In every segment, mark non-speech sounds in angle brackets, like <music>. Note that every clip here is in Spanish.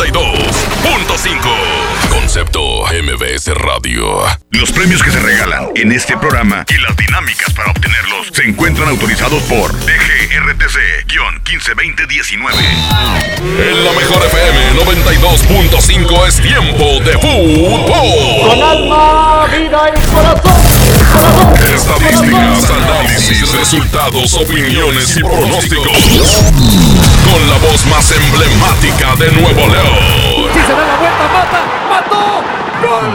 92.5. Concepto MBS Radio. Los premios que se regalan en este programa y las dinámicas para obtenerlos se encuentran autorizados por DGRTC-152019. En la mejor FM 92.5 es tiempo de fútbol. Con alma, vida y corazón. Estadísticas, análisis, resultados, opiniones y pronósticos. Con la voz más emblemática de Nuevo León. Si se da la vuelta, mata, mató. ¡Gol!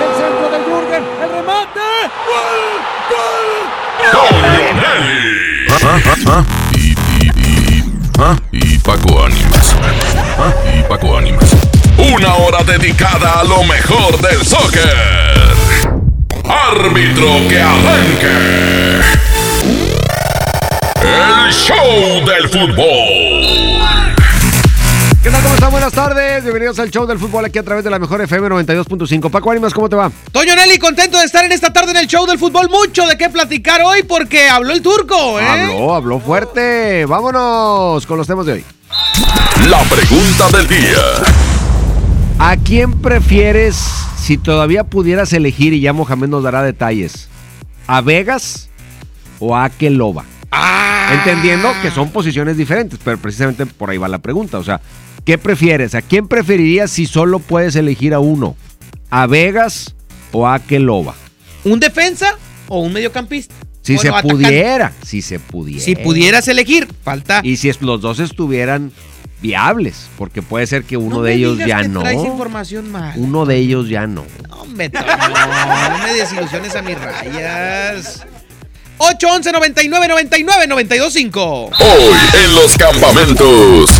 El centro de Jürgen, el remate. ¡Gol! ¡Gol! Y, y, y, y Paco Ánimas. Y Paco Ánimas. Una hora dedicada a lo mejor del soccer. Árbitro que arranque. El show del fútbol. ¿Qué tal? ¿Cómo están? Buenas tardes. Bienvenidos al show del fútbol aquí a través de la mejor FM 92.5. Paco Ánimas, ¿cómo te va? Toño Nelly, contento de estar en esta tarde en el show del fútbol. Mucho de qué platicar hoy porque habló el turco, ¿eh? Habló, habló fuerte. Vámonos con los temas de hoy. La pregunta del día. ¿A quién prefieres si todavía pudieras elegir y ya Mohamed nos dará detalles? ¿A Vegas o a Akeloba? Ah. Entendiendo que son posiciones diferentes, pero precisamente por ahí va la pregunta. O sea, ¿qué prefieres? ¿A quién preferirías si solo puedes elegir a uno? ¿A Vegas o a Akeloba? ¿Un defensa o un mediocampista? Si Bueno, se atacante. pudiera, si se pudiera. Si pudieras elegir, falta. Y si los dos estuvieran viables, porque puede ser que uno No de me ellos ya no. traes información mal. Uno de ellos ya no. Hombre, Toño, no me desilusiones a mis rayas. 811 99 99 925. Hoy en los campamentos.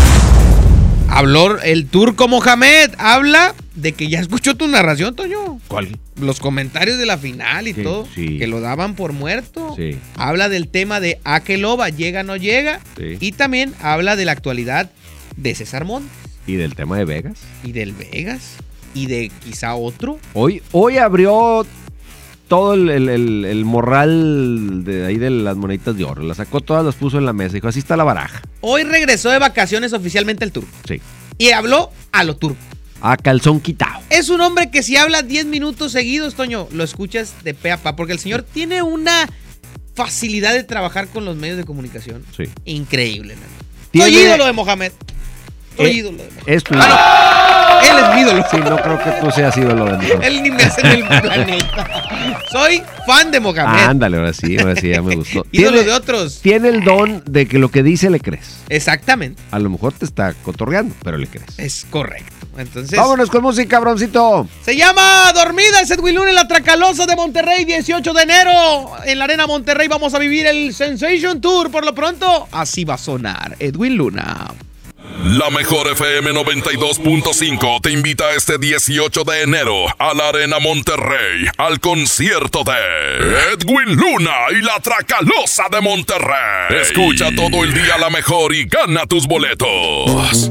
Habló el turco Mohamed. Habla de que ya escuchó tu narración, Toño. ¿Cuál? Los comentarios de la final y Sí, todo. sí. Que lo daban por muerto. Sí. Habla del tema de Akeloba, llega o no llega. Sí. Y también habla de la actualidad de César Montes ¿Y del tema de Vegas? y del Vegas. Y de quizá otro. Hoy, hoy abrió todo el, el- el- el morral de ahí de las moneditas de oro. Las sacó todas, las puso en la mesa. Dijo, así está la baraja. Hoy regresó de vacaciones oficialmente el turco. Sí. Y habló a lo turco. A calzón quitado. Es un hombre que si habla 10 minutos seguidos, Toño, lo escuchas de pe a pa, porque el señor tiene una facilidad de trabajar con los medios de comunicación. Sí. Increíble. Tiene- Soy ídolo de Mohamed. Soy Eh, ídolo. Es tu Ah, no. Él es mi ídolo. Sí, no creo que tú seas ídolo de nosotros. <laughs> Él ni me hace en el <laughs> planeta. Soy fan de Mohamed. Ándale, ahora sí, ahora sí, ya me gustó. <laughs> ídolo de otros. Tiene el don de que lo que dice le crees. Exactamente. A lo mejor te está cotorreando, pero le crees. Es correcto. Entonces. Vámonos con música, broncito. Se llama Dormida el Edwin Luna en la Tracalosa de Monterrey, 18 de enero. En la Arena Monterrey vamos a vivir el Sensation Tour. Por lo pronto, así va a sonar Edwin Luna. La mejor FM 92.5 te invita este 18 de enero a la Arena Monterrey al concierto de Edwin Luna y la Tracalosa de Monterrey. Escucha todo el día la mejor y gana tus boletos.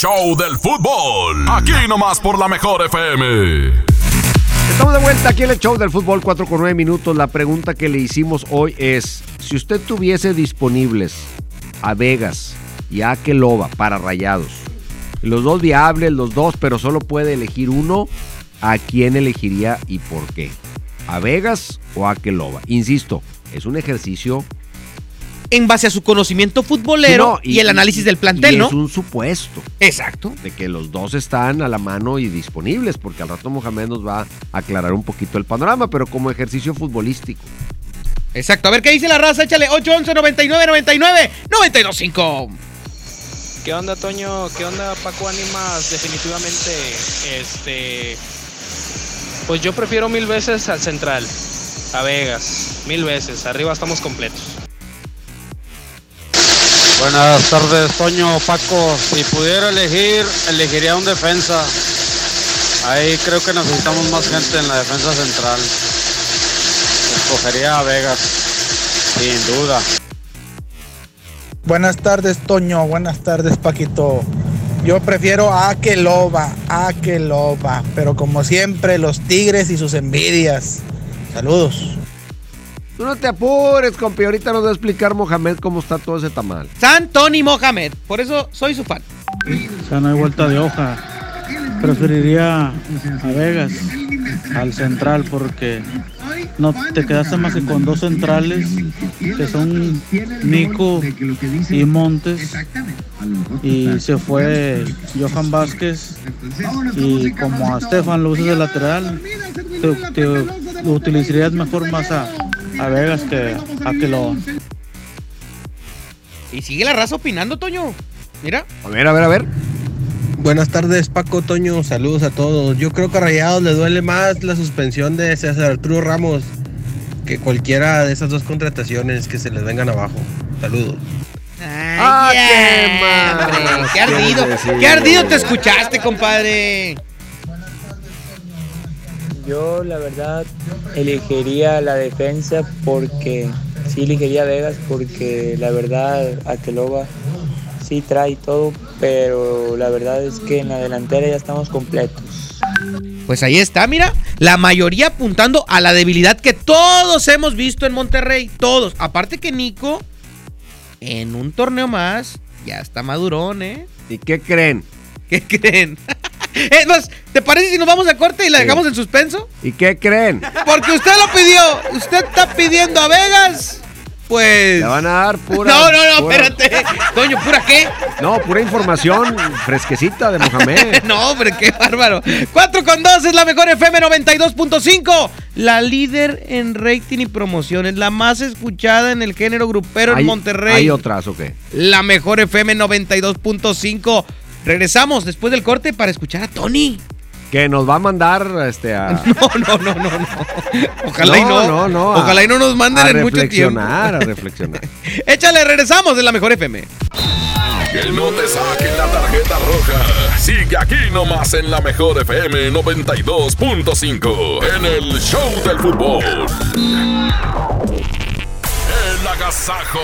show del fútbol. Aquí nomás por la mejor FM. Estamos de vuelta aquí en el show del fútbol 4 con 9 minutos. La pregunta que le hicimos hoy es, si usted tuviese disponibles a Vegas y a Akeloba para rayados, los dos viables, los dos, pero solo puede elegir uno, ¿a quién elegiría y por qué? ¿A Vegas o a Akeloba? Insisto, es un ejercicio En base a su conocimiento futbolero Sí, no, y, el análisis del plantel, y ¿no? Es un supuesto. Exacto. de que los dos están a la mano y disponibles, porque al rato Mohamed nos va a aclarar un poquito el panorama, pero como ejercicio futbolístico. Exacto. A ver qué dice la raza. Échale 811 99 99 925. ¿Qué onda, Toño? ¿Qué onda, Paco Ánimas? Definitivamente, este. Pues yo prefiero mil veces al Central, a Vegas, mil veces. Arriba estamos completos. Buenas tardes, Toño, Paco. Si pudiera elegir, elegiría un defensa. Ahí creo que necesitamos más gente en la defensa central. Escogería a Vegas, sin duda. Buenas tardes, Toño. Buenas tardes, Paquito. Yo prefiero a Akeloba, a Akeloba. Pero como siempre, los tigres y sus envidias. Saludos. Tú no te apures, compi. Ahorita nos va a explicar Mohamed cómo está todo ese tamal. San Tony Mohamed. Por eso soy su fan. O sea, no hay vuelta de hoja. Preferiría a Vegas, al central, porque no te quedaste más que con dos centrales, que son Nico y Montes. Y se fue Johan Vázquez. Y como a Stefan lo usas de lateral, te, te utilizarías mejor más a, a a que lo. Y sigue la raza opinando, Toño. Mira. A ver, a ver, a ver. Buenas tardes, Paco Toño. Saludos a todos. Yo creo que a Rayados le duele más la suspensión de César Arturo Ramos que cualquiera de esas dos contrataciones que se les vengan abajo. Saludos. ¡Ah, qué madre! ¡Qué ardido! ¡Qué ardido te escuchaste, compadre! Yo la verdad elegiría la defensa porque sí elegiría Vegas porque la verdad Akeloba sí trae todo, pero la verdad es que en la delantera ya estamos completos. Pues ahí está, mira. La mayoría apuntando a la debilidad que todos hemos visto en Monterrey. Todos. Aparte que Nico, en un torneo más, ya está madurón, ¿eh? ¿Y qué creen? ¿Qué creen? <laughs> Es más, ¿te parece si nos vamos a corte y la dejamos en suspenso? ¿Y qué creen? Porque usted lo pidió. Usted está pidiendo a Vegas. Pues. Le van a dar pura. No, no, no, pura- espérate. Toño, ¿pura qué? No, pura información fresquecita de Mohamed. <laughs> no, hombre, qué bárbaro. 4 con 2 es la mejor FM 92.5. La líder en rating y promociones. La más escuchada en el género grupero en Monterrey. ¿Hay otras o qué? La mejor FM 92.5. Regresamos después del corte para escuchar a Tony. Que nos va a mandar este, a. <laughs> No, no, no, no, no. Ojalá y no. no, no. a- Ojalá y no nos manden a en mucho tiempo. reflexionar, a reflexionar. <laughs> Échale, regresamos de la mejor FM. Que no te saquen la tarjeta roja. Sigue aquí nomás en la mejor FM 92.5 en el Show del Fútbol. El agasajo.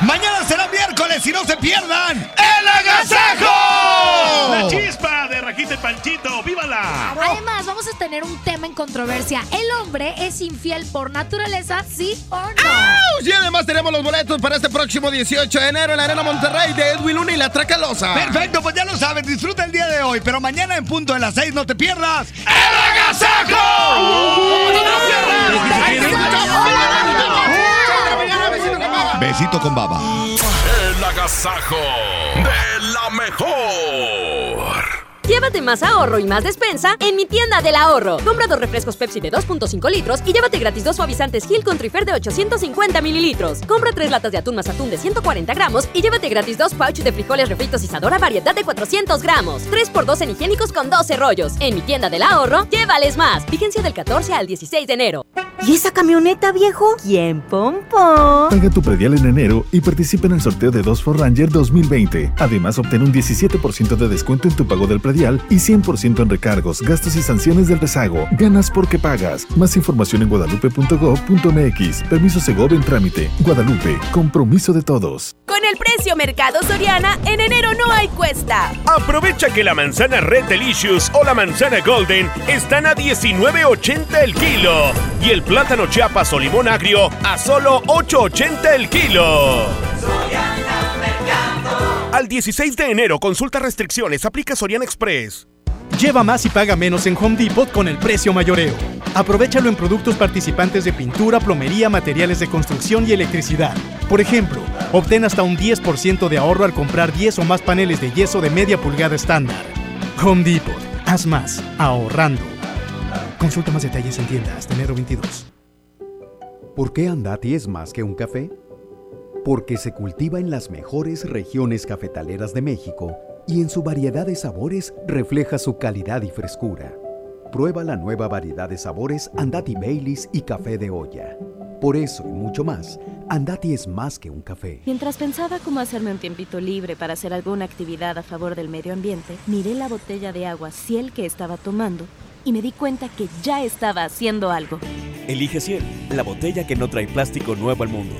Mañana será miércoles y no se pierdan el agasajo. La chispa de trajiste, Panchito. ¡Vívala! Además, vamos a tener un tema en controversia. ¿El hombre es infiel por naturaleza, sí o no? ¡Auch! Y además tenemos los boletos para este próximo 18 de enero en la Arena Monterrey de Edwin Luna y la Tracalosa. Perfecto, pues ya lo sabes, disfruta el día de hoy, pero mañana en punto de las 6 no te pierdas. ¡El Besito con baba. Agasajo de la mejor. Llévate más ahorro y más despensa en mi tienda del ahorro. Compra dos refrescos Pepsi de 2.5 litros y llévate gratis dos suavizantes Gil con Trifer de 850 mililitros. Compra tres latas de atún más atún de 140 gramos y llévate gratis dos pouches de frijoles refritos Isadora variedad de 400 gramos. 3x2 en higiénicos con 12 rollos. En mi tienda del ahorro, llévales más. Vigencia del 14 al 16 de enero. ¿Y esa camioneta, viejo? ¿Quién pompó? Paga tu predial en enero y participa en el sorteo de dos Ford Ranger 2020. Además, obtén un 17% de descuento en tu pago del predial y 100% en recargos, gastos y sanciones del rezago. Ganas porque pagas. Más información en guadalupe.gov.mx. Permiso Segov en trámite. Guadalupe, compromiso de todos. Con el precio Mercado Soriana, en enero no hay cuesta. Aprovecha que la manzana Red Delicious o la manzana Golden están a 19.80 el kilo y el plátano Chiapas o limón agrio a solo 8.80 el kilo. Al 16 de enero, consulta restricciones, aplica Soriana Express. Lleva más y paga menos en Home Depot con el precio mayoreo. Aprovechalo en productos participantes de pintura, plomería, materiales de construcción y electricidad. Por ejemplo, obtén hasta un 10% de ahorro al comprar 10 o más paneles de yeso de media pulgada estándar. Home Depot. Haz más, ahorrando. Consulta más detalles en tienda hasta enero 22. ¿Por qué Andati es más que un café? Porque se cultiva en las mejores regiones cafetaleras de México y en su variedad de sabores refleja su calidad y frescura. Prueba la nueva variedad de sabores Andati Baileys y café de olla. Por eso y mucho más, Andati es más que un café. Mientras pensaba cómo hacerme un tiempito libre para hacer alguna actividad a favor del medio ambiente, miré la botella de agua Ciel que estaba tomando y me di cuenta que ya estaba haciendo algo. Elige Ciel, la botella que no trae plástico nuevo al mundo.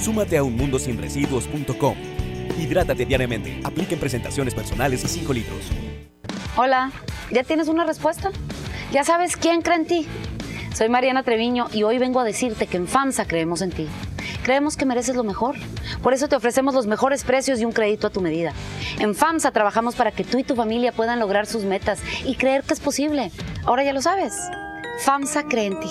Súmate a unmundosinresiduos.com. Hidrátate diariamente. Apliquen presentaciones personales y 5 litros. Hola, ¿ya tienes una respuesta? ¿Ya sabes quién cree en ti? Soy Mariana Treviño y hoy vengo a decirte que en FAMSA creemos en ti. Creemos que mereces lo mejor. Por eso te ofrecemos los mejores precios y un crédito a tu medida. En FAMSA trabajamos para que tú y tu familia puedan lograr sus metas y creer que es posible. Ahora ya lo sabes. FAMSA cree en ti.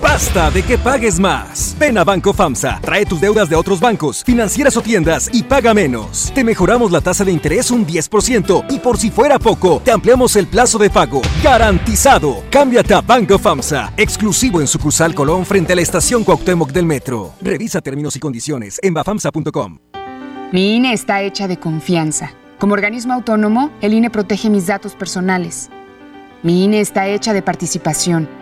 Basta de que pagues más. Ven a Banco FAMSA, trae tus deudas de otros bancos, financieras o tiendas y paga menos. Te mejoramos la tasa de interés un 10% y por si fuera poco, te ampliamos el plazo de pago. Garantizado. Cámbiate a Banco FAMSA, exclusivo en sucursal Colón frente a la estación Cuauhtémoc del Metro. Revisa términos y condiciones en bafamsa.com. Mi INE está hecha de confianza. Como organismo autónomo, el INE protege mis datos personales. Mi INE está hecha de participación.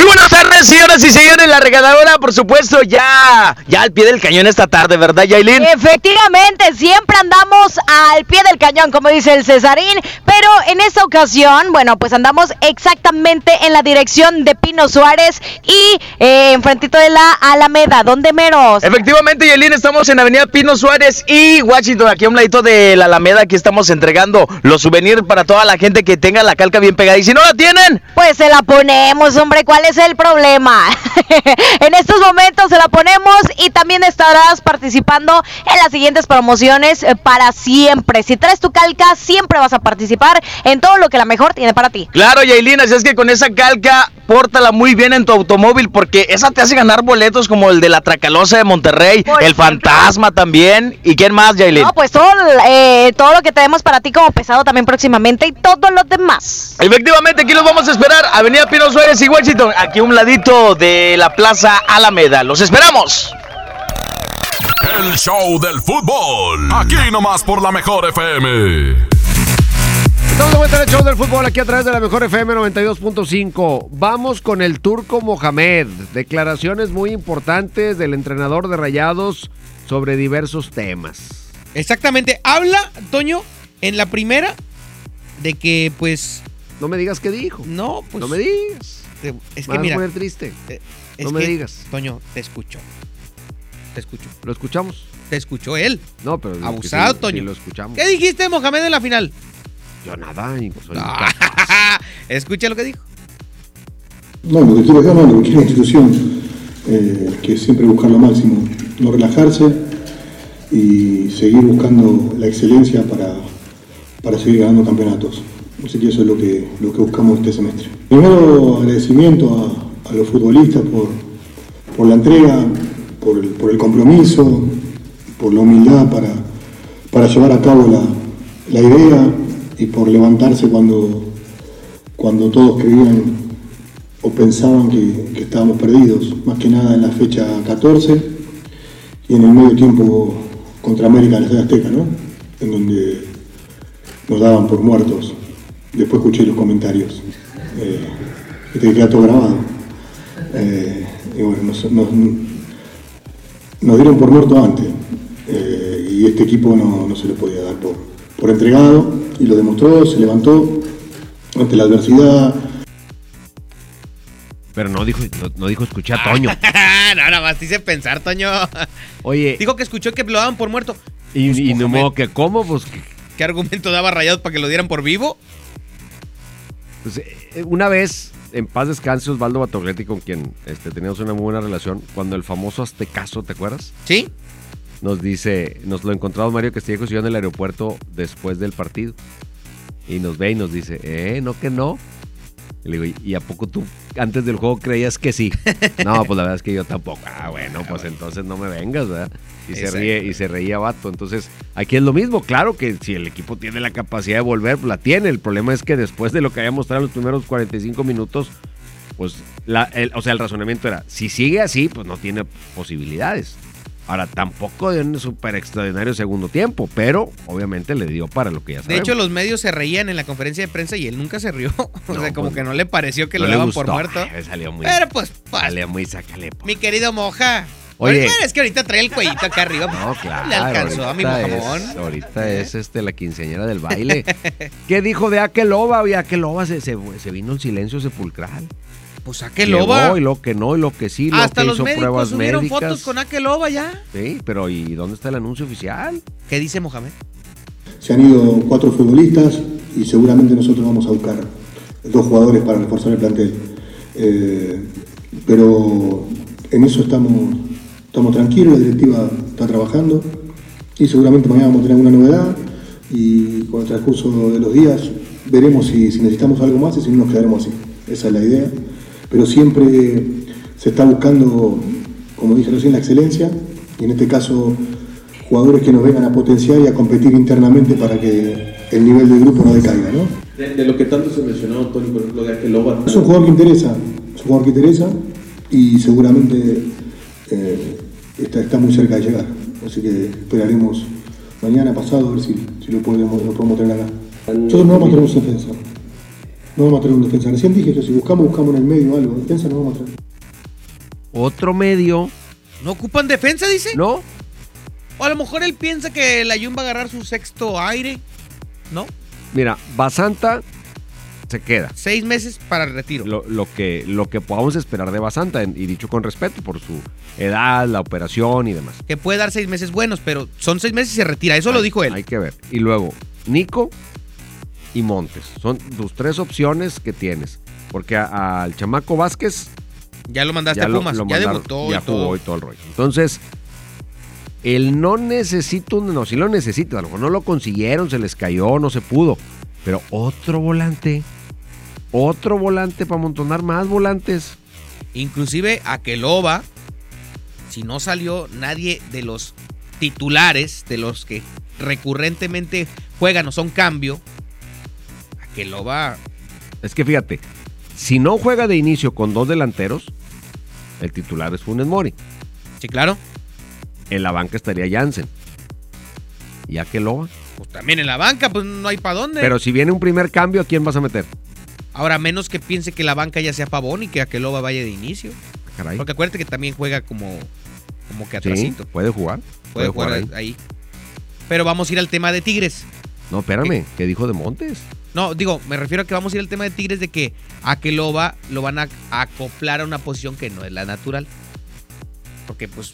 Muy buenas tardes, señoras y señores. La regaladora, por supuesto, ya, ya al pie del cañón esta tarde, ¿verdad, Yailin? Efectivamente, siempre andamos al pie del cañón, como dice el Cesarín. Pero en esta ocasión, bueno, pues andamos exactamente en la dirección de Pino Suárez y eh, enfrentito de la Alameda. ¿Dónde meros? Efectivamente, Yailin, estamos en Avenida Pino Suárez y Washington, aquí a un ladito de la Alameda. Aquí estamos entregando los souvenirs para toda la gente que tenga la calca bien pegada. Y si no la tienen, Pues se la ponemos, hombre. ¿Cuál es el problema? <laughs> en estos momentos se la ponemos y también estarás participando en las siguientes promociones eh, para siempre. Si traes tu calca, siempre vas a participar en todo lo que la mejor tiene para ti. Claro, Yailin, así es que con esa calca, pórtala muy bien en tu automóvil porque esa te hace ganar boletos como el de la Tracalosa de Monterrey, el Fantasma también. ¿Y quién más, Yailin? No, pues todo, eh, todo lo que tenemos para ti como pesado también próximamente y todo lo demás. Efectivamente, aquí los vamos a esperar. Avenida Pino Suárez y Washington, aquí a un ladito de la Plaza Alameda. Los esperamos. El show del fútbol. Aquí nomás por la mejor FM. Estamos de vuelta en el show del fútbol aquí a través de la mejor FM 92.5. Vamos con el turco Mohamed. Declaraciones muy importantes del entrenador de Rayados sobre diversos temas. Exactamente. Habla, Toño, en la primera de que, pues. No me digas qué dijo. No, pues. No me digas. te- es Me que mira. poner triste. eh, No es me que, digas. Toño, te escucho. Te escucho. ¿Lo escuchamos? Te escuchó él. No, pero. Abusado, sí, Toño. sí lo escuchamos. ¿Qué dijiste, Mohamed, en la final? Yo nada. y soy <laughs> Escucha lo que dijo. No, lo que quiere no, lo que quiere la institución, eh, que es siempre buscar lo máximo, no relajarse y seguir buscando la excelencia para, para seguir ganando campeonatos. Así que eso es lo que, lo que buscamos este semestre. Primero, agradecimiento a, a los futbolistas por, por la entrega, por el, por el compromiso, por la humildad para, para llevar a cabo la, la idea y por levantarse cuando, cuando todos creían o pensaban que, estábamos perdidos, más que nada en la fecha 14 y en el medio tiempo contra América en el Estadio Azteca, ¿no? En donde nos daban por muertos. Después escuché los comentarios. Eh, este queda todo grabado. Eh, y bueno, nos, nos- dieron por muerto antes. eh, y este equipo no, no se le podía dar por, por entregado y lo demostró, se levantó ante la adversidad, Pero no dijo, no, no dijo escuché a Toño. <laughs> no, nada más te hice pensar, Toño. Oye. Dijo que escuchó que lo daban por muerto. Y, Pues, y no Mohamed, modo que cómo, pues, que- ¿Qué argumento daba Rayados para que lo dieran por vivo? pues, eh, una vez, en paz descanse Osvaldo Batogletti, con quien este, teníamos una muy buena relación, cuando el famoso Aztecaso, ¿te acuerdas? Sí. Nos dice, nos lo encontramos Mario Castillejo y yo en el aeropuerto después del partido. Y nos ve y nos dice, eh, no que no. Y le digo, ¿y a poco tú antes del juego creías que sí? <laughs> No, pues la verdad es que yo tampoco. Ah, bueno, pues entonces no me vengas, ¿verdad? Y se ríe, y se reía vato. Entonces, aquí es lo mismo. Claro que si el equipo tiene la capacidad de volver, pues la tiene. El problema es que después de lo que había mostrado en los primeros 45 minutos, pues, la, el- o sea, el razonamiento era, si sigue así, pues no tiene posibilidades. Ahora, tampoco de un súper extraordinario segundo tiempo, pero obviamente le dio para lo que ya De sabemos. hecho, los medios se reían en la conferencia de prensa y él nunca se rió. <laughs> O sea, como pues, que no le pareció que no lo le daban por muerto. <laughs> Salió muy, Pero pues, pues, salió muy sácale. mi querido Moja. Oye. Es que ahorita trae el cuellito acá arriba. No, claro. Le alcanzó a mi mojamón. es- ahorita es este, la quinceañera del baile. ¿Qué dijo de Akeloba? Y Akeloba se, se, se vino en silencio sepulcral. Pues Akeloba. Y lo que no, y lo que sí, lo Hasta que los hizo médicos pruebas subieron médicas. fotos con Akeloba ya. Sí, pero ¿y dónde está el anuncio oficial? ¿Qué dice Mohamed? Se han ido cuatro futbolistas y seguramente nosotros vamos a buscar dos jugadores para reforzar el plantel. Eh, pero en eso estamos, estamos tranquilos, la directiva está trabajando y seguramente mañana vamos a tener una novedad y con el transcurso de los días veremos si, si necesitamos algo más y si no nos quedaremos así. Esa es la idea. Pero siempre se está buscando, como dije recién, la excelencia y en este caso jugadores que nos vengan a potenciar y a competir internamente para que el nivel del grupo no decaiga. ¿no? De, de lo que tanto se mencionó, Tony, por ejemplo, de Akeloba. Es un jugador que interesa, es un jugador que interesa y seguramente eh, está, está muy cerca de llegar. Así que esperaremos mañana, pasado, a ver si, si lo, podemos, lo podemos tener acá. Nosotros no vamos a tener un defensa. No vamos a tener un defensa. Recién dije que si buscamos, buscamos en el medio algo. Defensa no vamos a tener. Otro medio. ¿No ocupan defensa, dice? No. O a lo mejor él piensa que la Jun va a agarrar su sexto aire. ¿No? Mira, Basanta se queda. Seis meses para el retiro. Lo, lo que, lo que podamos esperar de Basanta, y dicho con respeto por su edad, la operación y demás. Que puede dar seis meses buenos, pero son seis meses y se retira. Eso lo dijo él. Hay que ver. Y luego, Nico y Montes. Son tus tres opciones que tienes. Porque al chamaco Vázquez Ya lo mandaste ya a Pumas. lo ya mandaron, debutó ya y todo. jugó y todo el rollo. Entonces, él no necesita un. No, sí lo necesita. A lo mejor no lo consiguieron, se les cayó, no se pudo. Pero otro volante. Otro volante para amontonar más volantes. Inclusive Akeloba, si no salió nadie de los titulares, de los que recurrentemente juegan o son cambio, Akeloba Es que fíjate, si no juega de inicio con dos delanteros, el titular es Funes Mori. Sí, claro. En la banca estaría Jansen. Ya que Loba. pues también en la banca, pues no hay para dónde. Pero si viene un primer cambio, ¿a quién vas a meter? Ahora, menos que piense que la banca ya sea Pavón y que Akeloba vaya de inicio. Caray. Porque acuérdate que también juega como, como que Sí, atrasito. puede jugar. Puede, jugar, ahí. ahí. Pero vamos a ir al tema de Tigres. No, espérame, ¿qué dijo de Montes? No, digo, me refiero a que vamos a ir al tema de Tigres de que Akeloba lo van a acoplar a una posición que no es la natural. Porque pues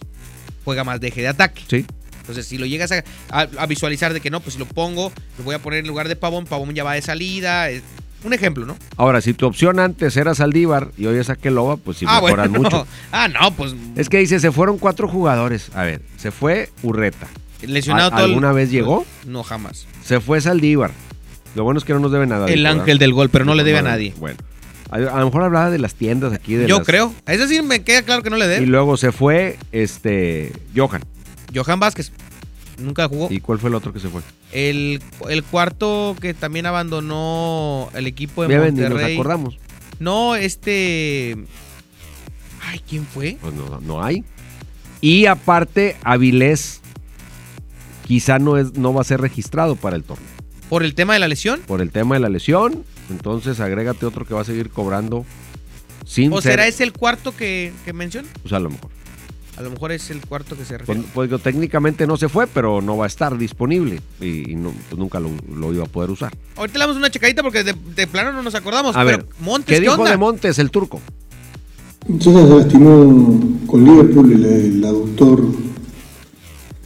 juega más de eje de ataque. Sí. Entonces, si lo llegas a, a- a visualizar de que no, pues si lo pongo, lo voy a poner en lugar de Pavón, Pavón ya va de salida. es un ejemplo, ¿no? Ahora, si tu opción antes era Saldívar y hoy es Aqueloba, pues sí ah, mejoran bueno. mucho. <laughs> Ah, no, pues Es que dice, se fueron cuatro jugadores. A ver, se fue Urreta. Lesionado ¿Al- todo el- ¿Alguna vez llegó? No, jamás. Se fue Saldívar. Lo bueno es que no nos debe nada. El ángel del gol, pero no le debe a nadie. Bueno, a, a lo mejor hablaba de las tiendas aquí. De Yo las- creo. A eso sí me queda claro que no le Y debe. luego se fue este Johan. Johan Vázquez. Nunca jugó. ¿Y cuál fue el otro que se fue? El, el cuarto que también abandonó el equipo de Ya ven, ni nos Monterrey. acordamos. No, este. Ay, ¿quién fue? Pues no, no hay. Y aparte, Avilés quizá no, es, no va a ser registrado para el torneo. ¿Por el tema de la lesión? Por el tema de la lesión. Entonces agrégate otro que va a seguir cobrando sin ¿O ser- será ese el cuarto que, que menciona? Pues a lo mejor. A lo mejor es el cuarto que se Pues, refiere. pues, digo, técnicamente no se fue, pero no va a estar disponible. Y, y no- pues nunca lo, lo iba a poder usar. Ahorita le damos una checadita porque de, de plano no nos acordamos. A pero ver, Montes, ¿qué ¿qué, dijo onda? de Montes, el turco? César se lastimó con Liverpool el, el aductor,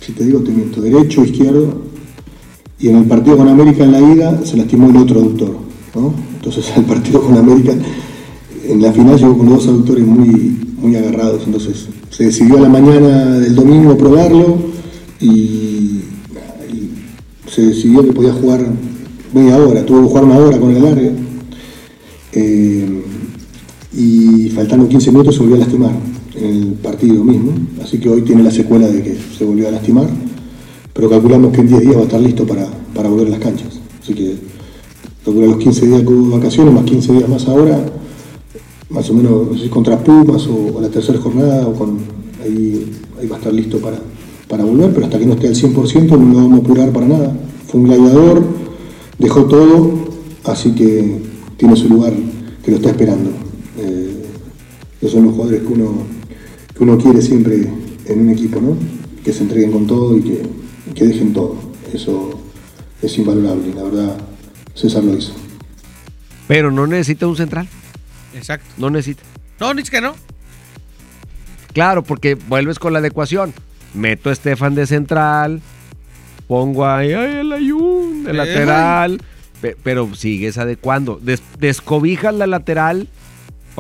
si te digo te miento, derecho izquierdo, y en el partido con América en la ida se lastimó el otro aductor. ¿no? Entonces <laughs> al partido con América, en la final llegó con dos aductores muy, muy agarrados, entonces se decidió a la mañana del domingo probarlo y, y se decidió que podía jugar media hora, tuvo que jugar una hora con el alargue. Eh, y faltando 15 minutos se volvió a lastimar en el partido mismo. Así que hoy tiene la secuela de que se volvió a lastimar. Pero calculamos que en 10 días va a estar listo para, para volver a las canchas. Así que calcula los 15 días que hubo de vacaciones, más 15 días más ahora, más o menos no sé si contra Pumas o, la tercera jornada, o con, ahí, ahí va a estar listo para, para volver. Pero hasta que no esté al 100% no lo vamos a apurar para nada. Fue un gladiador, dejó todo, así que tiene su lugar que lo está esperando. Eh, esos son los jugadores que uno, que uno quiere siempre en un equipo, ¿no? Que se entreguen con todo y que, que dejen todo. Eso es invalorable, la verdad, César lo hizo. Pero no necesita un central. Exacto. No necesita. No, ni que no. Claro, porque vuelves con la adecuación. Meto a Estefan de central, pongo ahí ay, el Ayun de Eh. lateral, pe- pero sigues adecuando. Des- descobijas la lateral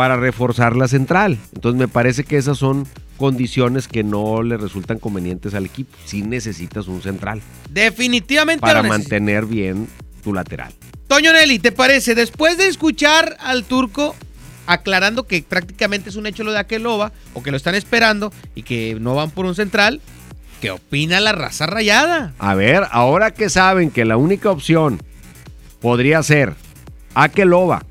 para reforzar la central. Entonces me parece que esas son condiciones que no le resultan convenientes al equipo. Si necesitas un central Definitivamente para mantener bien tu lateral. Toño Nelly, ¿te parece? Después de escuchar al turco, aclarando que prácticamente es un hecho lo de Aqueloba o que lo están esperando y que no van por un central. ¿Qué opina la raza rayada? A ver, ahora que saben que la única opción podría ser Akeloba.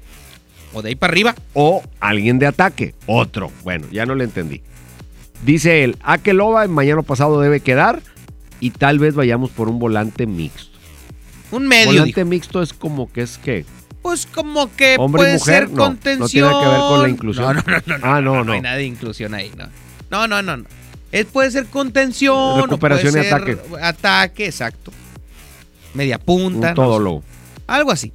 O de ahí para arriba. O alguien de ataque. Otro. Bueno, ya no le entendí. Dice él, Akeloba en mañana pasado debe quedar y tal vez vayamos por un volante mixto. Un medio. Volante dijo. mixto es como que es que Pues como que hombre y puede mujer ser no, contención. no tiene que ver con la inclusión. No, no, no, no, ah, no, no. No hay nada de inclusión ahí, no. No, no, no. no. Es, puede ser contención. Recuperación o y puede ataque. ser Ataque, exacto. Media punta. Un todólogo. Algo así.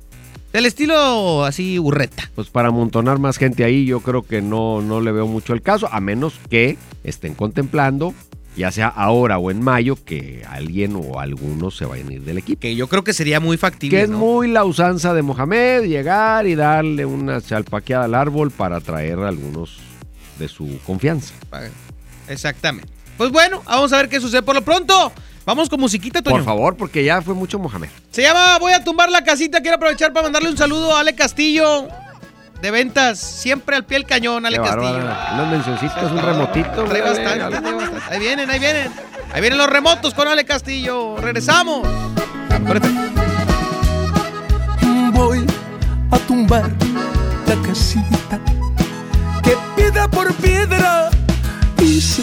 Del estilo así burreta. Pues para amontonar más gente ahí, yo creo que no, no le veo mucho el caso, a menos que estén contemplando, ya sea ahora o en mayo, que alguien o algunos se vayan a ir del equipo. Que yo creo que sería muy factible. Que es ¿no? muy la usanza de Mohamed, llegar y darle una chalpaqueada al árbol para traer a algunos de su confianza. Exactamente. Pues bueno, vamos a ver qué sucede. Por lo pronto, vamos con musiquita, Toño. Por favor, porque ya fue mucho Mohamed. Se llama Voy a tumbar la casita. Quiero aprovechar para mandarle un saludo a Ale Castillo. De ventas, siempre al pie del cañón, Ale Qué Castillo. bárbara. Unas mencioncitas, un remotito. Trae bastante, Ale. trae bastante. Ahí vienen, ahí vienen. Ahí vienen los remotos con Ale Castillo. Regresamos. Voy a tumbar la casita que piedra por piedra hice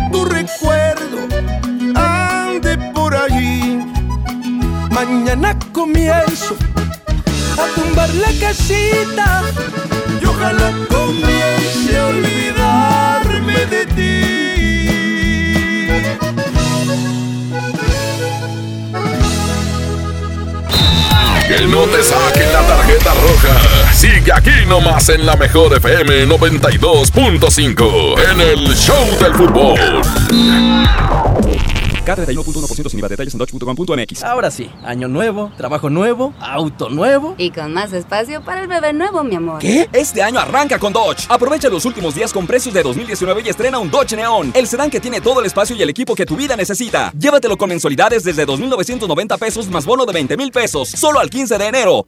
Mañana comienzo a tumbar la casita y ojalá comience a olvidarme de ti. Que no te saquen la tarjeta roja. Sigue aquí nomás en la mejor FM 92.5 en el Show del Fútbol. K31.1% sin IVA. Detalles en dodge.com.mx. Ahora sí, año nuevo, trabajo nuevo, auto nuevo. Y con más espacio para el bebé nuevo, mi amor. ¿Qué? Este año arranca con Dodge. Aprovecha los últimos días con precios de 2019 y estrena un Dodge Neon, el sedán que tiene todo el espacio y el equipo que tu vida necesita. Llévatelo con mensualidades desde 2.990 pesos más bono de 20 mil pesos, solo al 15 de enero.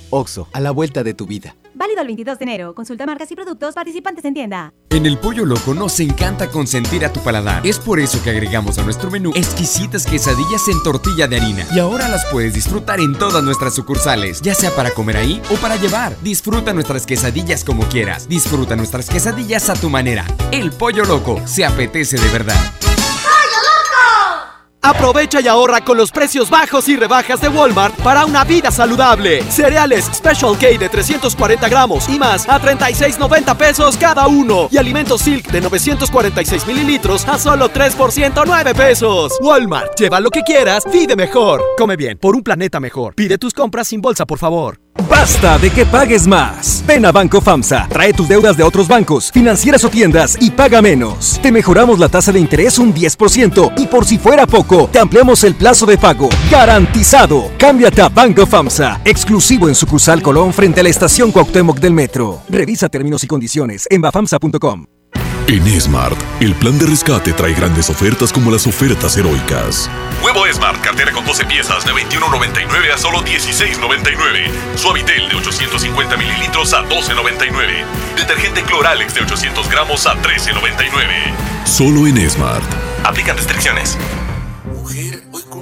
Oxo, a la vuelta de tu vida. Válido el 22 de enero. Consulta marcas y productos participantes en tienda. En el Pollo Loco nos encanta consentir a tu paladar. Es por eso que agregamos a nuestro menú exquisitas quesadillas en tortilla de harina. Y ahora las puedes disfrutar en todas nuestras sucursales, ya sea para comer ahí o para llevar. Disfruta nuestras quesadillas como quieras. Disfruta nuestras quesadillas a tu manera. El Pollo Loco se apetece de verdad. Aprovecha y ahorra con los precios bajos y rebajas de Walmart para una vida saludable. Cereales Special K de 340 gramos y más a 36.90 pesos cada uno. Y alimentos Silk de 946 mililitros a solo 3 por 109 pesos. Walmart, lleva lo que quieras, vive mejor. Come bien, por un planeta mejor. Pide tus compras sin bolsa, por favor. Basta de que pagues más. Ven a Banco FAMSA, trae tus deudas de otros bancos, financieras o tiendas y paga menos. Te mejoramos la tasa de interés un 10% y por si fuera poco, te ampliamos el plazo de pago. Garantizado. Cámbiate a Banco FAMSA, exclusivo en sucursal Colón frente a la estación Cuauhtémoc del Metro. Revisa términos y condiciones en bafamsa.com. En Smart, el plan de rescate trae grandes ofertas como las ofertas heroicas. Huevo Smart, cartera con 12 piezas de 21.99 a solo 16.99. Suavitel de 850 mililitros a 12.99. Detergente Cloralex de 800 gramos a 13.99. Solo en Smart. Aplican restricciones.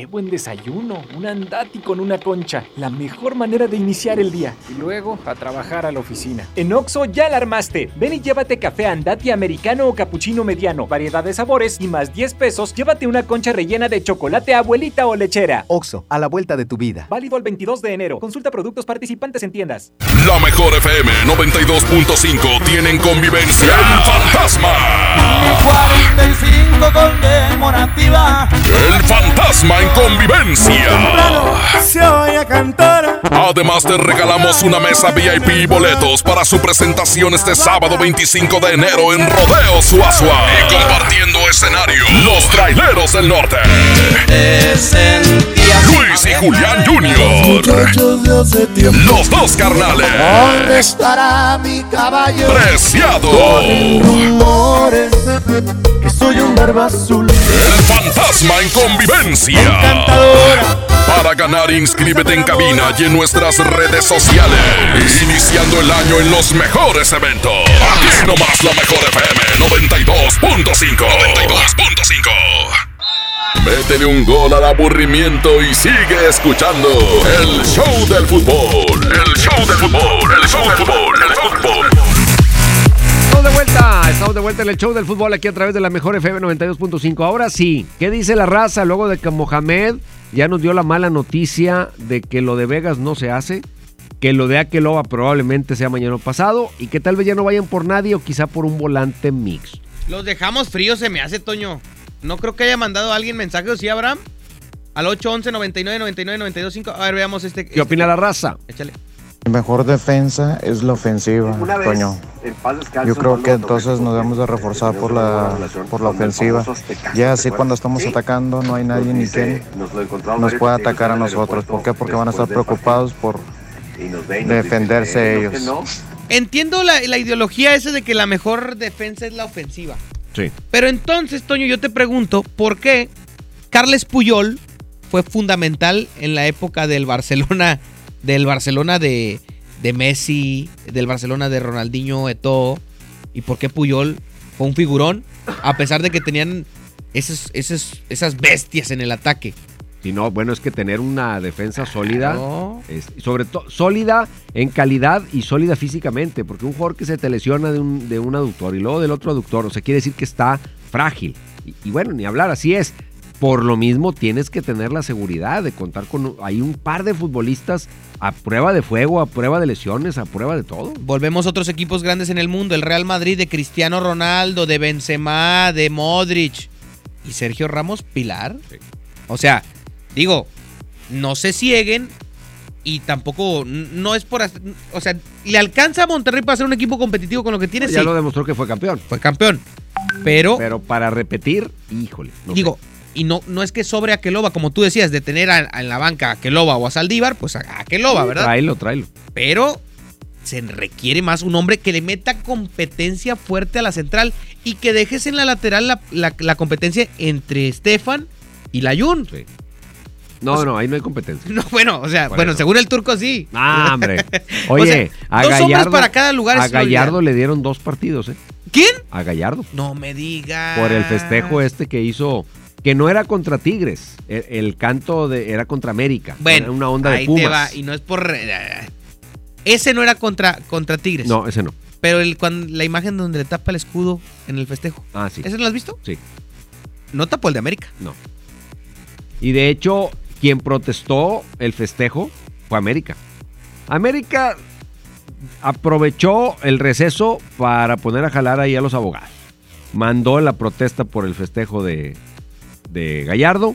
Qué buen desayuno, un andati con una concha, la mejor manera de iniciar el día. Y luego a trabajar a la oficina. En Oxo ya la armaste. Ven y llévate café andati americano o capuchino mediano, variedad de sabores y más 10 pesos, llévate una concha rellena de chocolate abuelita o lechera. Oxo, a la vuelta de tu vida. Válido el 22 de enero. Consulta productos participantes en tiendas. La mejor FM 92.5 tienen convivencia El Fantasma. 45 conmemorativa. El Fantasma en convivencia. Se oye cantar. Además te regalamos una mesa VIP y boletos para su presentación este sábado 25 de enero en Rodeo Suazua. Y compartiendo escenario, los traileros del norte. Luis y Julián Jr. Los dos carnales. ¿Dónde estará mi caballo? Preciado. Rumores que soy un barba azul. El fantasma en convivencia. Para ganar, inscríbete en cabina y en nuestras redes sociales. Iniciando el año en los mejores eventos. Aquí nomás la mejor FM 92.5. 92.5. Métele un gol al aburrimiento y sigue escuchando el show del fútbol. El show del fútbol. El show del fútbol. El show del fútbol. Estamos de vuelta, estamos de vuelta en el show del fútbol aquí a través de la mejor FM 92.5. Ahora sí, ¿qué dice la raza luego de que Mohamed ya nos dio la mala noticia de que lo de Vegas no se hace? Que lo de Akeloba probablemente sea mañana pasado y que tal vez ya no vayan por nadie o quizá por un volante mix. Los dejamos fríos, se me hace, Toño. No creo que haya mandado a alguien mensaje, ¿o sí, Abraham? Al 811 99 99 92 5. A ver, veamos este. ¿Qué opina la raza? Échale. Mi mejor defensa es la ofensiva, Toño. Yo creo que entonces nos debemos de reforzar por la, por la ofensiva. Ya así cuando estamos atacando no hay nadie ni quien nos pueda atacar a nosotros. ¿Por qué? Porque van a estar preocupados por defenderse ellos. Entiendo la, la ideología esa de que la mejor defensa es la ofensiva. Sí. Pero entonces, Toño, yo te pregunto, ¿por qué Carles Puyol fue fundamental en la época del Barcelona, del Barcelona de, Messi, del Barcelona de Ronaldinho Eto'o? ¿Y por qué Puyol fue un figurón? A pesar de que tenían esas bestias en el ataque. Si no, bueno, es que tener una defensa sólida, es- sobre todo sólida en calidad y sólida físicamente, porque un jugador que se te lesiona de un, de un aductor y luego del otro aductor, o sea, quiere decir que está frágil. Y, y bueno, ni hablar, así es. Por lo mismo tienes que tener la seguridad de contar con... Hay un par de futbolistas a prueba de fuego, a prueba de lesiones, a prueba de todo. Volvemos a otros equipos grandes en el mundo. El Real Madrid de Cristiano Ronaldo, de Benzema, de Modric. Y Sergio Ramos Pilar. O sea, digo, no se cieguen y tampoco, no es por... O sea, le alcanza a Monterrey para ser un equipo competitivo con lo que tiene. Ya sí. lo demostró que fue campeón. Fue campeón. Pero... Pero para repetir, híjole. no digo, y no, no es que sobre a Keloba, como tú decías, de tener a- a en la banca a Keloba o a Saldívar, pues a, a Keloba, Sí, ¿verdad? Tráelo, tráelo. Pero se requiere más un hombre que le meta competencia fuerte a la central y que dejes en la lateral la, la- la competencia entre Estefan y Layun. No, no, ahí no hay competencia. <laughs> No, bueno, o sea, bueno, eso. según el turco sí. Ah, hombre. <laughs> O Oye, sea, a dos hombres para cada lugar a Gallardo le dieron dos partidos, ¿eh? ¿Quién? A Gallardo. No me digas. Por el festejo este que hizo, que no era contra Tigres, el, el canto de, era contra América. Bueno, era una onda ahí de te Pumas. va. Y no es por... Ese no era contra, contra Tigres. No, ese no. Pero el, cuando, la imagen donde le tapa el escudo en el festejo. Ah, sí. ¿Ese lo has visto? Sí. No tapó el de América. No. Y de hecho, quien protestó el festejo fue América. América aprovechó el receso para poner a jalar ahí a los abogados. Mandó la protesta por el festejo de, de Gallardo,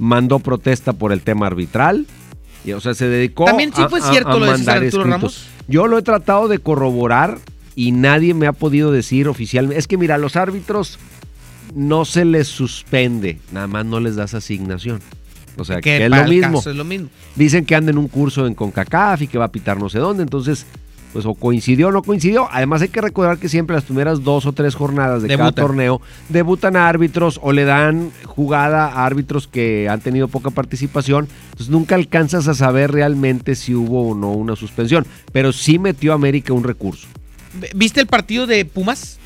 mandó protesta por el tema arbitral. Y, o sea, se dedicó También sí a- fue a- cierto a lo de César Arturo escritos. Ramos. Yo lo he tratado de corroborar y nadie me ha podido decir oficialmente. Es que mira, los árbitros no se les suspende, nada más no les das asignación. O sea, que, es lo mismo. es lo mismo. Dicen que anda en un curso en CONCACAF y que va a pitar no sé dónde, entonces, pues o coincidió o no coincidió. Además hay que recordar que siempre las primeras dos o tres jornadas de cada torneo debutan a árbitros o le dan jugada a árbitros que han tenido poca participación. Entonces nunca alcanzas a saber realmente si hubo o no una suspensión. Pero sí metió a América un recurso. ¿Viste el partido de Pumas?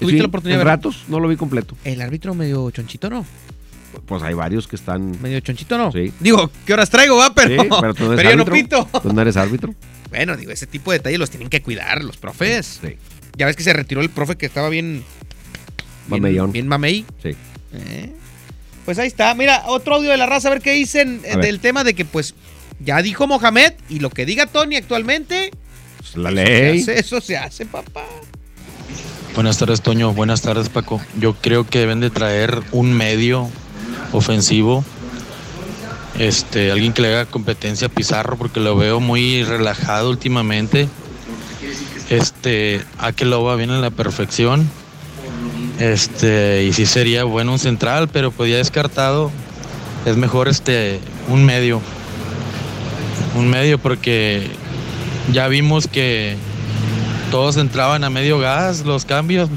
¿Tuviste Sí, la oportunidad de ratos, no lo vi completo. El árbitro medio chonchito, ¿no? Pues hay varios que están... Medio chonchito, ¿no? Sí. Digo, ¿qué horas traigo, va? Pero, Sí, <laughs> pero tú no eres pero yo no árbitro. pito. Tú no eres árbitro. <laughs> Bueno, digo, ese tipo de detalles los tienen que cuidar los profes. Sí. Ya ves que se retiró el profe que estaba bien. bien Mameyón. Bien mamey. Sí. Eh, Pues ahí está. Mira, otro audio de la raza, a ver qué dicen eh, ver. del tema de que, pues, ya dijo Mohamed y lo que diga Tony actualmente. Pues, la eso ley. se hace, eso se hace, papá. Buenas tardes, Toño. Buenas tardes, Paco. Yo creo que deben de traer un medio ofensivo. Este, alguien que le haga competencia a Pizarro, porque lo veo muy relajado últimamente. Este, Akeloba viene a la perfección. Este, y sí sería bueno un central, pero pues descartado. Es mejor este un medio. Un medio porque ya vimos que todos entraban a medio gas los cambios.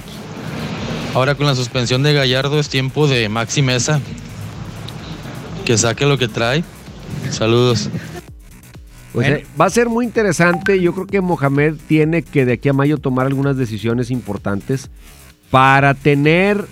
Ahora con la suspensión de Gallardo es tiempo de Maxi Mesa. Que saque lo que trae. Saludos. Pues, eh, va a ser muy interesante. Yo creo que Mohamed tiene que de aquí a mayo tomar algunas decisiones importantes para tener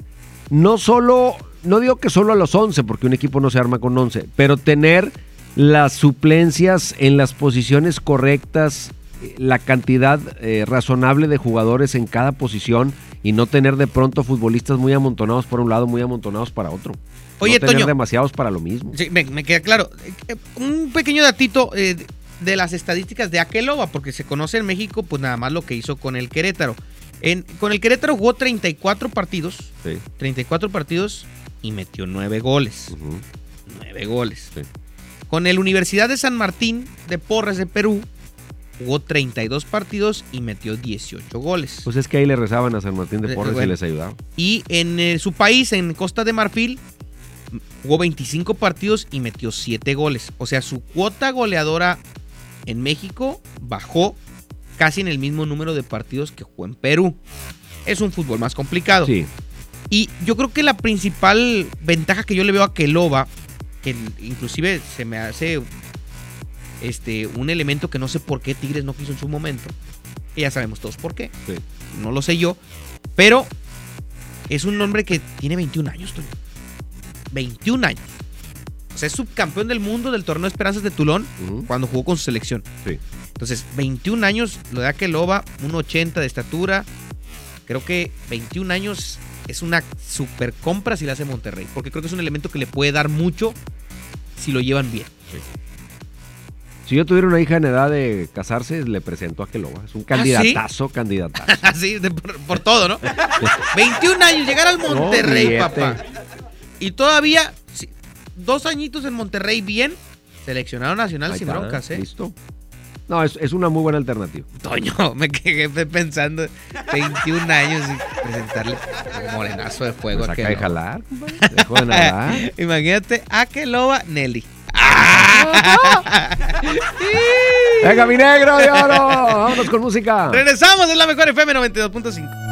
no solo, no digo que solo a los 11, porque un equipo no se arma con 11, pero tener las suplencias en las posiciones correctas, la cantidad eh, razonable de jugadores en cada posición y no tener de pronto futbolistas muy amontonados por un lado, muy amontonados para otro. Oye, no tener Toño. demasiados para lo mismo. Sí, me, me queda claro. Eh, Un pequeño datito eh, de- las estadísticas de Akeloba, porque se conoce en México, pues nada más lo que hizo con el Querétaro. En, con el Querétaro jugó 34 partidos. Sí. 34 partidos y metió 9 goles. 9 goles. Con el Universidad de San Martín de Porres de Perú, jugó 32 partidos y metió 18 goles. Pues es que ahí le rezaban a San Martín de Eh, Porres y les ayudaba. Y en eh, su país, en Costa de Marfil, jugó 25 partidos y metió 7 goles. O sea, su cuota goleadora en México bajó casi en el mismo número de partidos que jugó en Perú. Es un fútbol más complicado. Sí. Y yo creo que la principal ventaja que yo le veo a Keloba, que inclusive se me hace este, un elemento que no sé por qué Tigres no quiso en su momento. Y ya sabemos todos por qué. No lo sé yo. Pero es un hombre que tiene 21 años, Toño. 21 años. O sea, es subcampeón del mundo del torneo Esperanzas de Tulón cuando jugó con su selección. Entonces, 21 años, lo da que Loba, un 80 de estatura. Creo que 21 años es una super compra si la hace Monterrey, porque creo que es un elemento que le puede dar mucho si lo llevan bien. Si yo tuviera una hija en edad de casarse, le presento a Keloba. Es un candidatazo, candidatazo. <laughs> Así, por, por todo, ¿no? <laughs> 21 años, llegar al Monterrey, papá. Y todavía, dos añitos en Monterrey bien, seleccionado nacional Ahí sin está, broncas, ¿eh? Listo. No, es, es una muy buena alternativa. Toño, <laughs> me quedé pensando, 21 años y presentarle un morenazo de fuego Pues acá de jalar. Dejo de nadar. <laughs> Imagínate, a Keloba, Nelly. Venga, mi negro de oro. Vámonos con música. Regresamos, es la mejor FM 92.5.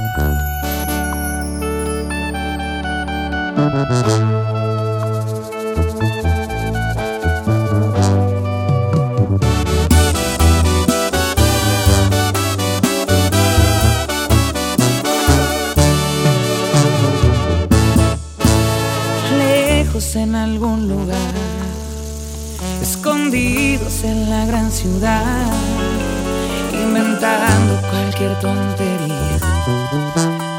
en algún lugar, escondidos en la gran ciudad, inventando cualquier tontería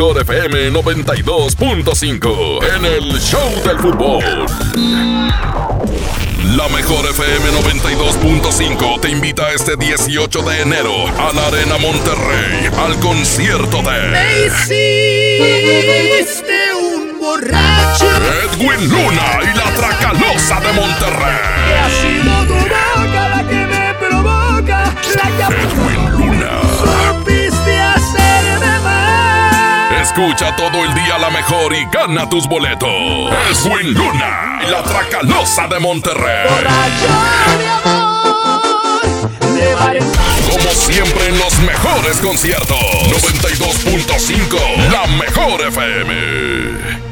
Mejor FM 92.5 en el Show del Fútbol. La mejor FM 92.5 te invita este 18 de enero a la Arena Monterrey al concierto de hiciste un borracho. Edwin Luna y la Tracalosa de Monterrey. Ha sido tu boca la que me provoca, la que Edwin Luna. Escucha todo el día la mejor y gana tus boletos. Edwin Luna y la Tracalosa de Monterrey. Como siempre en los mejores conciertos. 92.5, la mejor FM.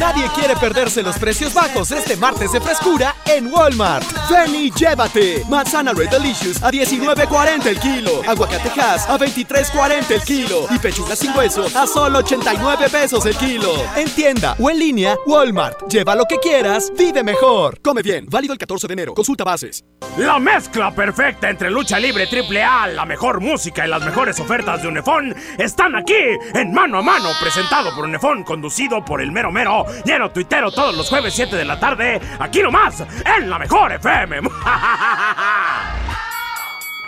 Nadie quiere perderse los precios bajos este martes de frescura en Walmart. Ven llévate. Manzana Red Delicious a 19.40 el kilo. Aguacatejas a 23.40 el kilo. Y pechuga sin hueso a solo 89 pesos el kilo. En tienda o en línea, Walmart. Lleva lo que quieras, vive mejor. Come bien. Válido el 14 de enero. Consulta bases. La mezcla perfecta entre lucha libre triple A, la mejor música y las mejores ofertas de Unefón están aquí en Mano a Mano, presentado por Unefón, conducido por el mero mero, lleno tuitero todos los jueves 7 de la tarde, aquí nomás, en la mejor FM. <laughs>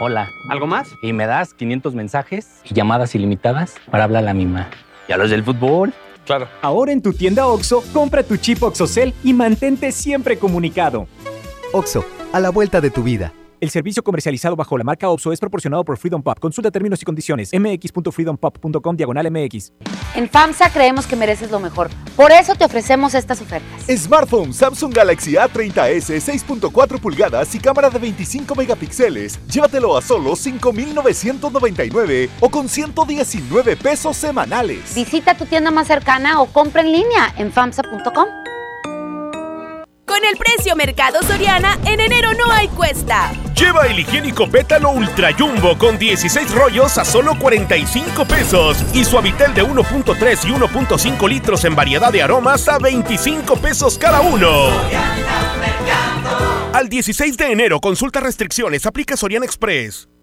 Hola. ¿Algo más? Y me das 500 mensajes y llamadas ilimitadas para hablar a la misma. ¿Y a los del fútbol? Claro. Ahora en tu tienda OXO, compra tu chip OXOCEL y mantente siempre comunicado. OXO, a la vuelta de tu vida. El servicio comercializado bajo la marca OPSO es proporcionado por Freedom Pop. Consulta términos y condiciones. mx.freedompop.com diagonal mx. En FAMSA creemos que mereces lo mejor. Por eso te ofrecemos estas ofertas. Smartphone Samsung Galaxy A30s 6.4 pulgadas y cámara de 25 megapíxeles. Llévatelo a solo 5,999 o con 119 pesos semanales. Visita tu tienda más cercana o compra en línea en FAMSA.com. Con el precio Mercado Soriana, en enero no hay cuesta. Lleva el higiénico pétalo Ultra Jumbo con 16 rollos a solo 45 pesos y suavitel de 1.3 y 1.5 litros en variedad de aromas a 25 pesos cada uno. Al 16 de enero, consulta restricciones, aplica Soriana Express.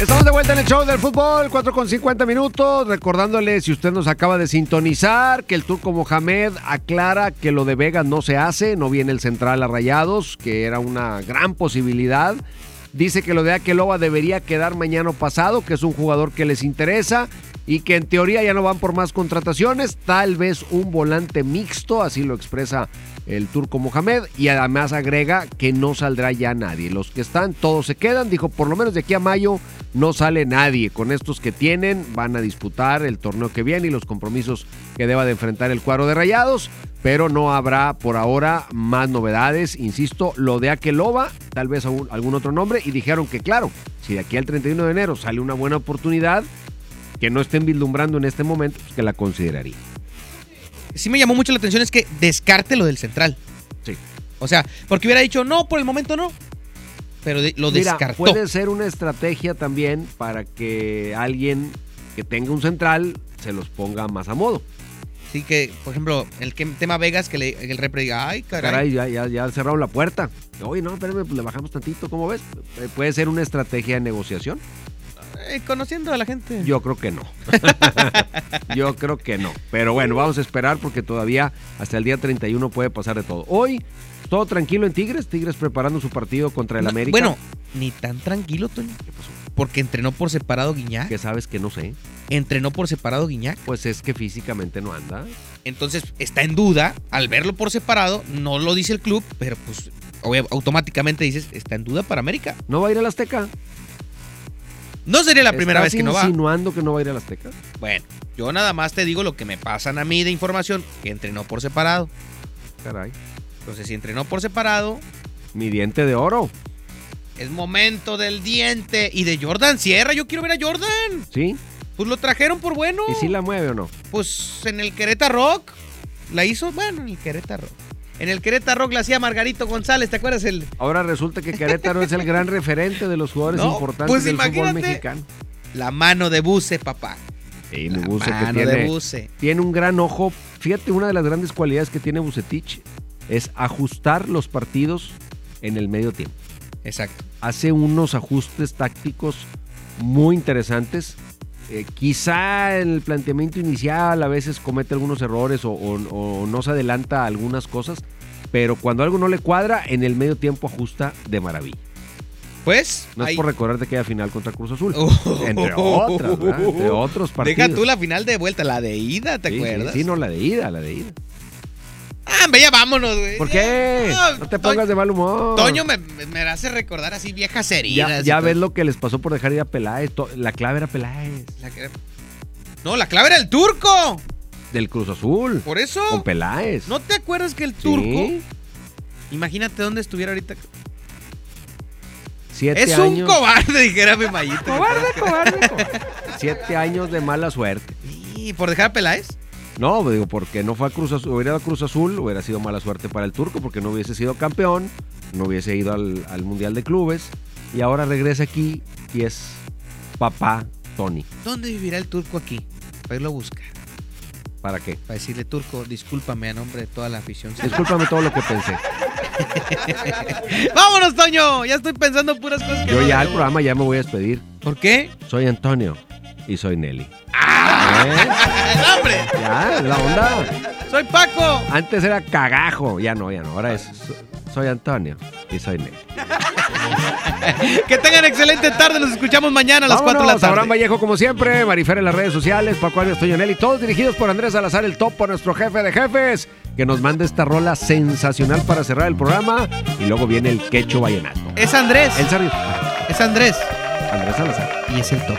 Estamos de vuelta en el show del fútbol, 4 con 50 minutos. Recordándole, si usted nos acaba de sintonizar, que el turco Mohamed aclara que lo de Vega no se hace, no viene el central a Rayados, que era una gran posibilidad. Dice que lo de Akeloba debería quedar mañana pasado, que es un jugador que les interesa y que en teoría ya no van por más contrataciones, tal vez un volante mixto, así lo expresa el turco Mohamed, y además agrega que no saldrá ya nadie. Los que están, todos se quedan, dijo, por lo menos de aquí a mayo no sale nadie. Con estos que tienen, van a disputar el torneo que viene y los compromisos que deba de enfrentar el cuadro de rayados, pero no habrá por ahora más novedades. Insisto, lo de Akeloba, tal vez algún, algún otro nombre, y dijeron que claro, si de aquí al 31 de enero sale una buena oportunidad, que no estén vislumbrando en este momento, pues que la consideraría. Sí me llamó mucho la atención es que descarte lo del central. Sí. O sea, porque hubiera dicho, no, por el momento no. Pero de- lo Mira, descartó. puede ser una estrategia también para que alguien que tenga un central se los ponga más a modo. Sí, que, por ejemplo, el que- tema Vegas, que le- el repre diga, ay, caray. Caray, ya, ya, ya cerraron la puerta. Oye, no, espérame, pues le bajamos tantito, ¿cómo ves? Puede ser una estrategia de negociación. Eh, conociendo a la gente. Yo creo que no. <laughs> Yo creo que no. Pero bueno, vamos a esperar porque todavía hasta el día 31 puede pasar de todo. Hoy, todo tranquilo en Tigres. Tigres preparando su partido contra el No, América. Bueno, ni tan tranquilo, Toño. Porque entrenó por separado Guiñac. Que sabes que no sé. Entrenó por separado Guiñac. Pues es que físicamente no anda. Entonces está en duda. Al verlo por separado, no lo dice el club, pero pues automáticamente dices, está en duda para América. ¿No va a ir al Azteca? No sería la primera vez ¿Estás que no va. insinuando que no va a ir al Azteca? Bueno, yo nada más te digo lo que me pasan a mí de información, que entrenó por separado. Caray. Entonces, si entrenó por separado, Mi diente de oro. Es momento del diente. Y de Jordan Sierra, yo quiero ver a Jordan. ¿Sí? Pues lo trajeron por bueno. ¿Y si la mueve o no? Pues en el Querétaro Rock. La hizo, bueno, en el Querétaro Rock. En el Querétaro la hacía Margarito González, ¿te acuerdas? El... Ahora resulta que Querétaro es el gran referente de los jugadores No, importantes pues del fútbol mexicano. La mano de Buse, papá. Sí, mi Buse que mano de tiene, Buse. tiene un gran ojo. Fíjate, una de las grandes cualidades que tiene Bucetich es ajustar los partidos en el medio tiempo. Exacto. Hace unos ajustes tácticos muy interesantes. Eh, quizá en el planteamiento inicial a veces comete algunos errores o, o- o no se adelanta a algunas cosas, pero cuando algo no le cuadra, en el medio tiempo ajusta de maravilla. Pues. No es por recordar de aquella final contra Cruz Azul. <laughs> Oh. Entre otras, ¿verdad? Entre otros partidos. Deja tú la final de vuelta, la de ida, ¿te Sí, sí, acuerdas? Sí, no, la de ida, la de ida. Ah, hombre, ya vámonos, güey. ¿Por qué? No, No te pongas de mal humor. Toño me, me- hace recordar así viejas heridas. Ya, todo. ves lo que les pasó por dejar ir a Peláez. La clave era Peláez. La que- No, la clave era el turco. Del Cruz Azul. Por eso. Con Peláez. ¿No te acuerdas que el Sí. turco? Imagínate dónde estuviera ahorita. Siete es un cobarde, dijera mi Mayito. Cobarde, cobarde, Siete años de mala suerte. ¿Y por dejar a Peláez? No, digo, porque no fue a Cruz Azul, hubiera ido a Cruz Azul, hubiera sido mala suerte para el turco, porque no hubiese sido campeón, no hubiese ido al, al Mundial de Clubes, y ahora regresa aquí y es papá Tony. ¿Dónde vivirá el turco aquí? Para irlo a buscar. ¿Para qué? Para decirle, turco, discúlpame a nombre de toda la afición. Discúlpame todo lo que pensé. <laughs> ¡Vámonos, Toño! Ya estoy pensando puras cosas que Yo no ya al programa ya me voy a despedir. ¿Por qué? Soy Antonio y soy Nelly. <laughs> ¡El hombre! Ya, la onda. ¡Soy Paco! Antes era cagajo, ya no, ya no. Ahora es so- soy Antonio y soy Nelly. <laughs> Que tengan excelente tarde. Los escuchamos mañana a las 4 de la Vámonos, tarde. Abraham Vallejo, como siempre, Marifer en las redes sociales, Paco Arias Toñonelli, todos dirigidos por Andrés Salazar, el topo, nuestro jefe de jefes, que nos manda esta rola sensacional para cerrar el programa. Y luego viene el quecho vallenato. Es Andrés. El Sarri- Es Andrés. Andrés Salazar. Y es el top.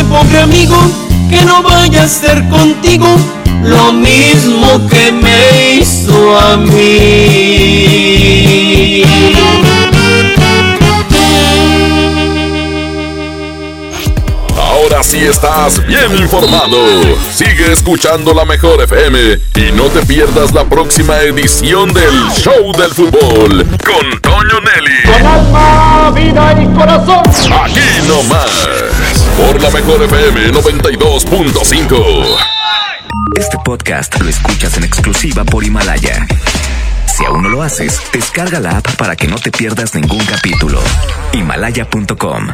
pobre amigo, que no vaya a ser contigo lo mismo que me hizo a mí. Ahora sí estás bien informado. Sigue escuchando la mejor FM y no te pierdas la próxima edición del Show del Fútbol con Toño Nelly. Con alma, vida y corazón. Aquí nomás, por la mejor FM 92.5. Este podcast lo escuchas en exclusiva por Himalaya. Si aún no lo haces, descarga la app para que no te pierdas ningún capítulo. Himalaya.com